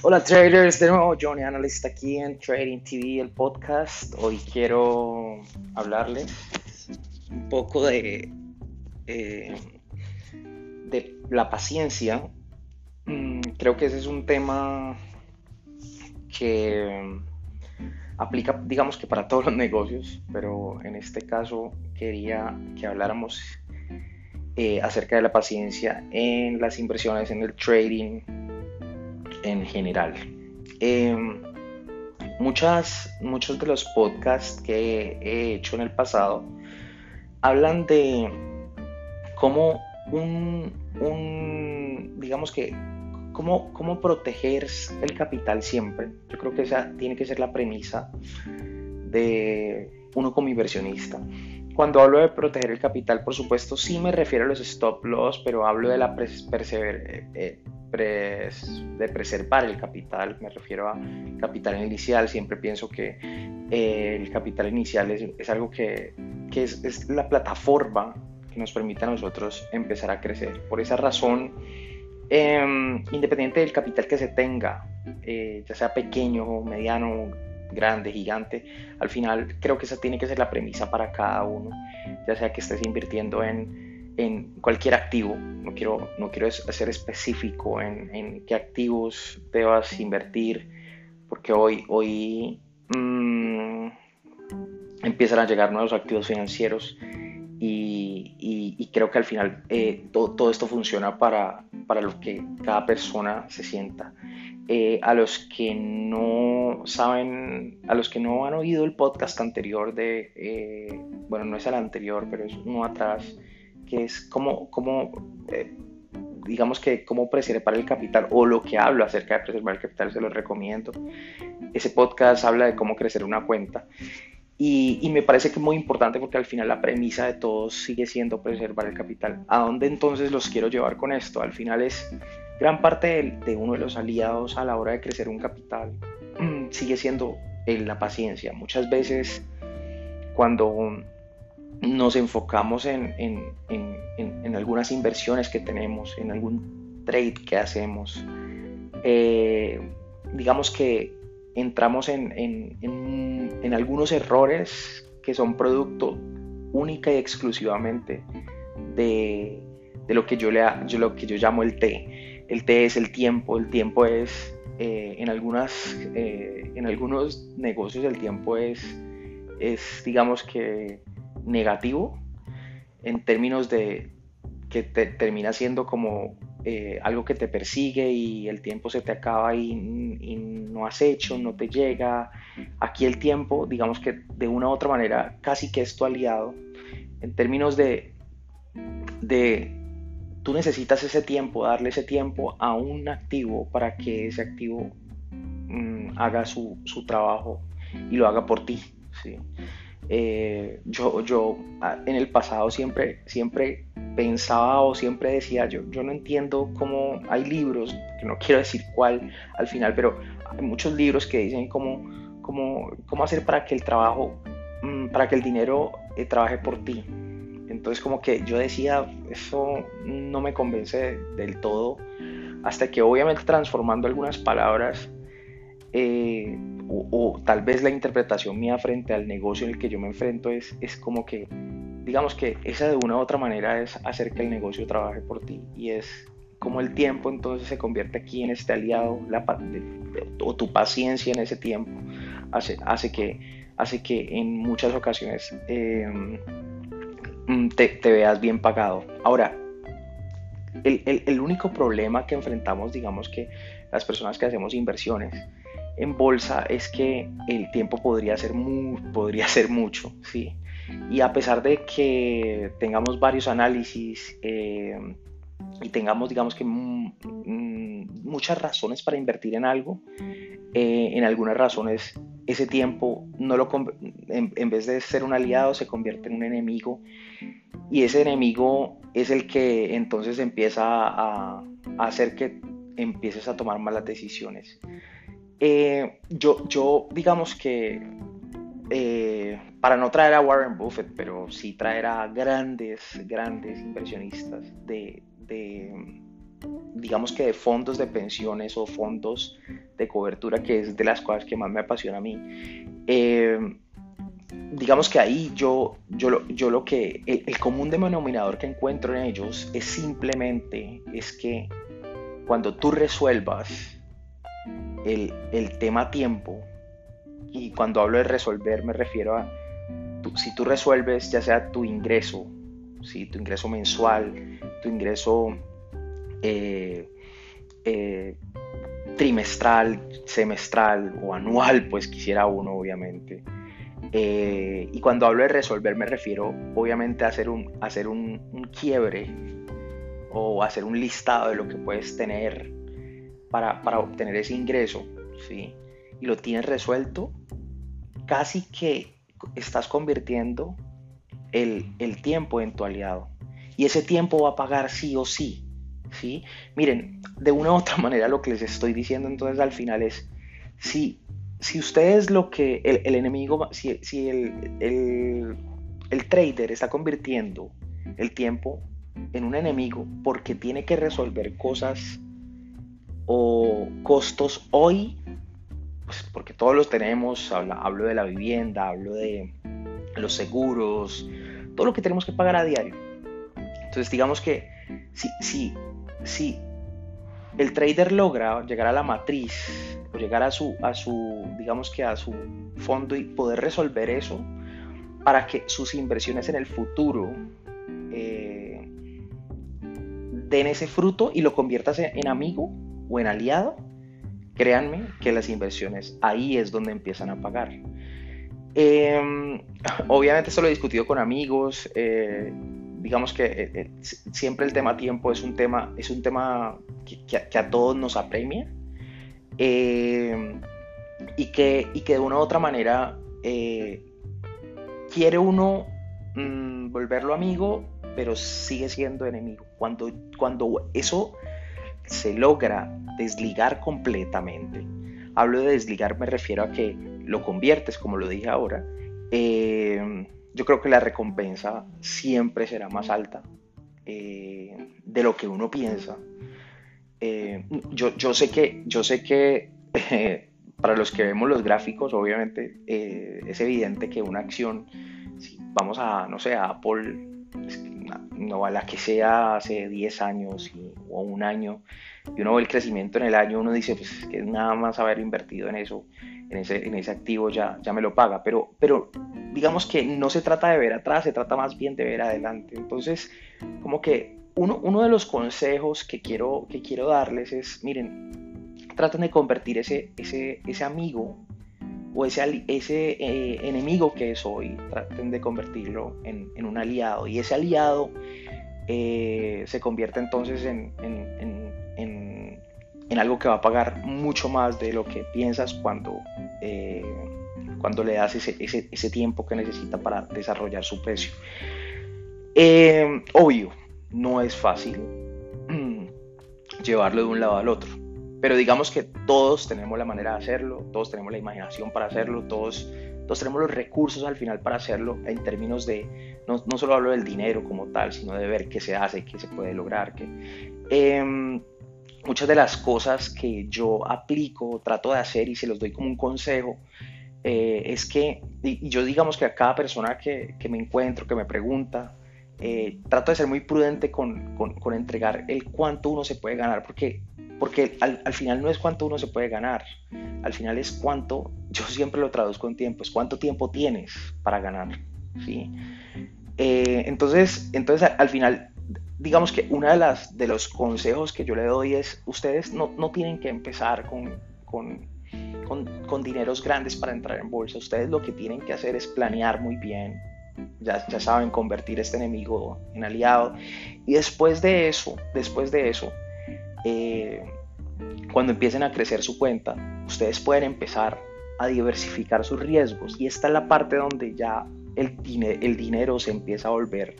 Hola traders, de nuevo Johnny Analyst aquí en Trading TV, el podcast. Hoy quiero hablarles un poco de, eh, de la paciencia. Mm, creo que ese es un tema que aplica, digamos que para todos los negocios, pero en este caso quería que habláramos eh, acerca de la paciencia en las inversiones, en el trading en general. Em, muchas, muchos de los podcasts que he hecho en el pasado hablan de cómo un, un digamos que, cómo, cómo proteger el capital siempre. Yo creo que esa tiene que ser la premisa de uno como inversionista. Cuando hablo de proteger el capital, por supuesto, sí me refiero a los stop loss, pero hablo de la persever eh, de preservar el capital, me refiero a capital inicial, siempre pienso que eh, el capital inicial es, algo que, es, la plataforma que nos permite a nosotros empezar a crecer. Por esa razón, em, independiente del capital que se tenga, eh, ya sea pequeño, mediano, grande, gigante, al final creo que esa tiene que ser la premisa para cada uno, ya sea que estés invirtiendo en en cualquier activo, no quiero, no quiero ser específico en, qué activos debas invertir, porque hoy, hoy mm, empiezan a llegar nuevos activos financieros y, creo que al final eh, todo, esto funciona para, para lo que cada persona se sienta. Eh, a los que no saben, a los que no han oído el podcast anterior de, eh, bueno, no es el anterior, pero es uno atrás, que es cómo, cómo eh, digamos que cómo preservar el capital o lo que hablo acerca de preservar el capital, se los recomiendo. Ese podcast habla de cómo crecer una cuenta. Y, me parece que es muy importante porque al final la premisa de todos sigue siendo preservar el capital. ¿A dónde entonces los quiero llevar con esto? Al final es gran parte de, de uno de los aliados a la hora de crecer un capital sigue siendo la paciencia. Muchas veces cuando nos enfocamos en, algunas inversiones que tenemos, en algún trade que hacemos. Eh, digamos que entramos en, algunos errores que son producto única y exclusivamente de, lo, que yo le, lo que yo llamo el T. El T es el tiempo, el tiempo es, eh, en, algunas, eh, en algunos negocios el tiempo es, es digamos que negativo en términos de que te termina siendo como eh, algo que te persigue y el tiempo se te acaba y, no has hecho, no te llega. Aquí el tiempo, digamos que de una u otra manera, casi que es tu aliado. En términos de, de tú necesitas ese tiempo, darle ese tiempo a un activo para que ese activo mm, haga su, su, trabajo y lo haga por ti. ¿sí? Eh, yo, yo ah, en el pasado siempre, siempre pensaba o siempre decía, yo, yo no entiendo cómo hay libros, que no quiero decir cuál al final, pero hay muchos libros que dicen cómo, cómo, cómo hacer para que el trabajo, mm, para que el dinero eh, trabaje por ti. Entonces como que yo decía, eso no me convence del todo, hasta que obviamente transformando algunas palabras, eh, o, tal vez la interpretación mía frente al negocio en el que yo me enfrento es, es como que, digamos que esa de una u otra manera es hacer que el negocio trabaje por ti y es como el tiempo entonces se convierte aquí en este aliado o tu paciencia en ese tiempo hace, hace, que, hace que en muchas ocasiones em, mm, te, veas bien pagado. Ahora, el, el único problema que enfrentamos, digamos que las personas que hacemos inversiones, en bolsa es que el tiempo podría ser, podría ser mucho, ¿sí? Y a pesar de que tengamos varios análisis eh, y tengamos, digamos que, muchas razones para invertir en algo, eh, en algunas razones ese tiempo no lo en, vez de ser un aliado se convierte en un enemigo y ese enemigo es el que entonces empieza a, a hacer que empieces a tomar malas decisiones. Eh, yo, yo, digamos que, eh, para no traer a Warren Buffett, pero sí traer a grandes, grandes inversionistas de, digamos que de fondos de pensiones o fondos de cobertura, que es de las cosas que más me apasiona a mí. Eh, digamos que ahí yo, yo, lo, yo lo que, el, común denominador que encuentro en ellos es simplemente, es que cuando tú resuelvas el, tema tiempo, y cuando hablo de resolver me refiero a, si tú resuelves ya sea tu ingreso, si tu ingreso mensual, tu ingreso eh, eh, trimestral, semestral o anual, pues quisiera uno, obviamente. Eh, y cuando hablo de resolver me refiero obviamente a hacer, un, hacer un, quiebre o hacer un listado de lo que puedes tener para, obtener ese ingreso, ¿sí? Y lo tienes resuelto, casi que estás convirtiendo el, tiempo en tu aliado. Y ese tiempo va a pagar sí o sí. ¿sí? Miren, de una u otra manera lo que les estoy diciendo entonces al final es, si, si ustedes lo que el, enemigo, si, si el, el trader está convirtiendo el tiempo en un enemigo porque tiene que resolver cosas o costos hoy, pues porque todos los tenemos, hablo, de la vivienda, hablo de los seguros, todo lo que tenemos que pagar a diario. Entonces digamos que si, si si el trader logra llegar a la matriz o llegar a su, a su, digamos que a su fondo y poder resolver eso para que sus inversiones en el futuro eh, den ese fruto y lo conviertas en amigo o en aliado, créanme que las inversiones ahí es donde empiezan a pagar. Em, obviamente esto lo he discutido con amigos, eh, digamos que eh, eh, siempre el tema tiempo es un tema, es un tema que, a, todos nos apremia eh, y, que, y que de una u otra manera quiere uno mm, volverlo amigo, pero sigue siendo enemigo. Cuando, cuando eso se logra desligar completamente, hablo de desligar, me refiero a que lo conviertes, como lo dije ahora, yo creo que la recompensa siempre será más alta eh, de lo que uno piensa. Eh, yo, yo, sé que, yo sé que para los que vemos los gráficos, obviamente eh, es evidente que una acción, si vamos a, no sé, a Apple, no a la que sea hace 10 años o un año, y uno ve el crecimiento en el año, uno dice, pues que nada más haber invertido en eso, en ese, en ese activo ya, ya me lo paga, pero, pero digamos que no se trata de ver atrás, se trata más bien de ver adelante. Entonces, como que uno, uno de los consejos que quiero, que quiero darles es, miren, traten de convertir ese, ese, ese amigo o ese, eh, enemigo que es hoy, traten de convertirlo en, un aliado. Y ese aliado eh, se convierte entonces en, algo que va a pagar mucho más de lo que piensas cuando... Eh, le das ese, ese, tiempo que necesita para desarrollar su precio. Obvio, no es fácil llevarlo de un lado al otro, pero digamos que todos tenemos la manera de hacerlo, todos tenemos la imaginación para hacerlo, todos, todos tenemos los recursos al final para hacerlo en términos de, no, no solo hablo del dinero como tal, sino de ver qué se hace, qué se puede lograr. Qué, em, muchas de las cosas que yo aplico, trato de hacer y se los doy como un consejo, eh, es que, y yo digamos que a cada persona que, que me encuentro, que me pregunta, eh, trato de ser muy prudente con, con, entregar el cuánto uno se puede ganar, porque, porque al, al, final no es cuánto uno se puede ganar, al final es cuánto, yo siempre lo traduzco en tiempo, es cuánto tiempo tienes para ganar, ¿sí? Eh, entonces, entonces al final, digamos que uno de, las, de los consejos que yo le doy es, ustedes no, no tienen que empezar con, con con, dineros grandes para entrar en bolsa. Ustedes lo que tienen que hacer es planear muy bien. Ya, ya saben convertir este enemigo en aliado. Y después de eso, después de eso, eh, cuando empiecen a crecer su cuenta, ustedes pueden empezar a diversificar sus riesgos. Y esta es la parte donde ya el, el dinero se empieza a volver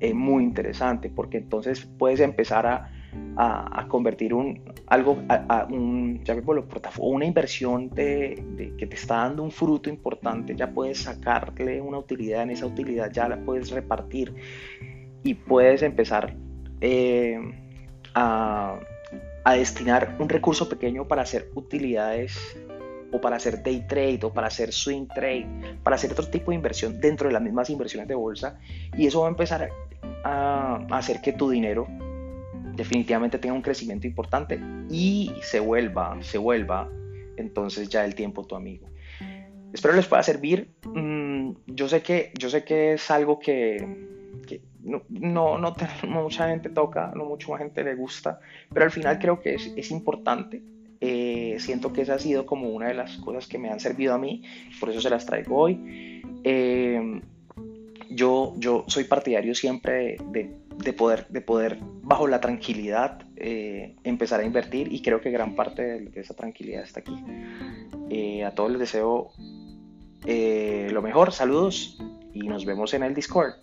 eh, muy interesante, porque entonces puedes empezar a a, convertir un, algo, a, un, ya una inversión que te está dando un fruto importante, ya puedes sacarle una utilidad, en esa utilidad ya la puedes repartir y puedes empezar eh, a, a destinar un recurso pequeño para hacer utilidades o para hacer day trade o para hacer swing trade, para hacer otro tipo de inversión dentro de las mismas inversiones de bolsa y eso va a empezar a, hacer que tu dinero definitivamente tenga un crecimiento importante y se vuelva, se vuelva entonces ya el tiempo tu amigo. Espero les pueda servir. Mm, yo sé que, yo sé que es algo que, no, no, mucha gente toca, no mucha gente le gusta, pero al final creo que es, es importante. Eh, siento que esa ha sido como una de las cosas que me han servido a mí, por eso se las traigo hoy. Eh, yo, yo soy partidario siempre de, de, poder, de poder, bajo la tranquilidad, eh, empezar a invertir y creo que gran parte de, esa tranquilidad está aquí. a todos les deseo lo mejor, saludos y nos vemos en el Discord.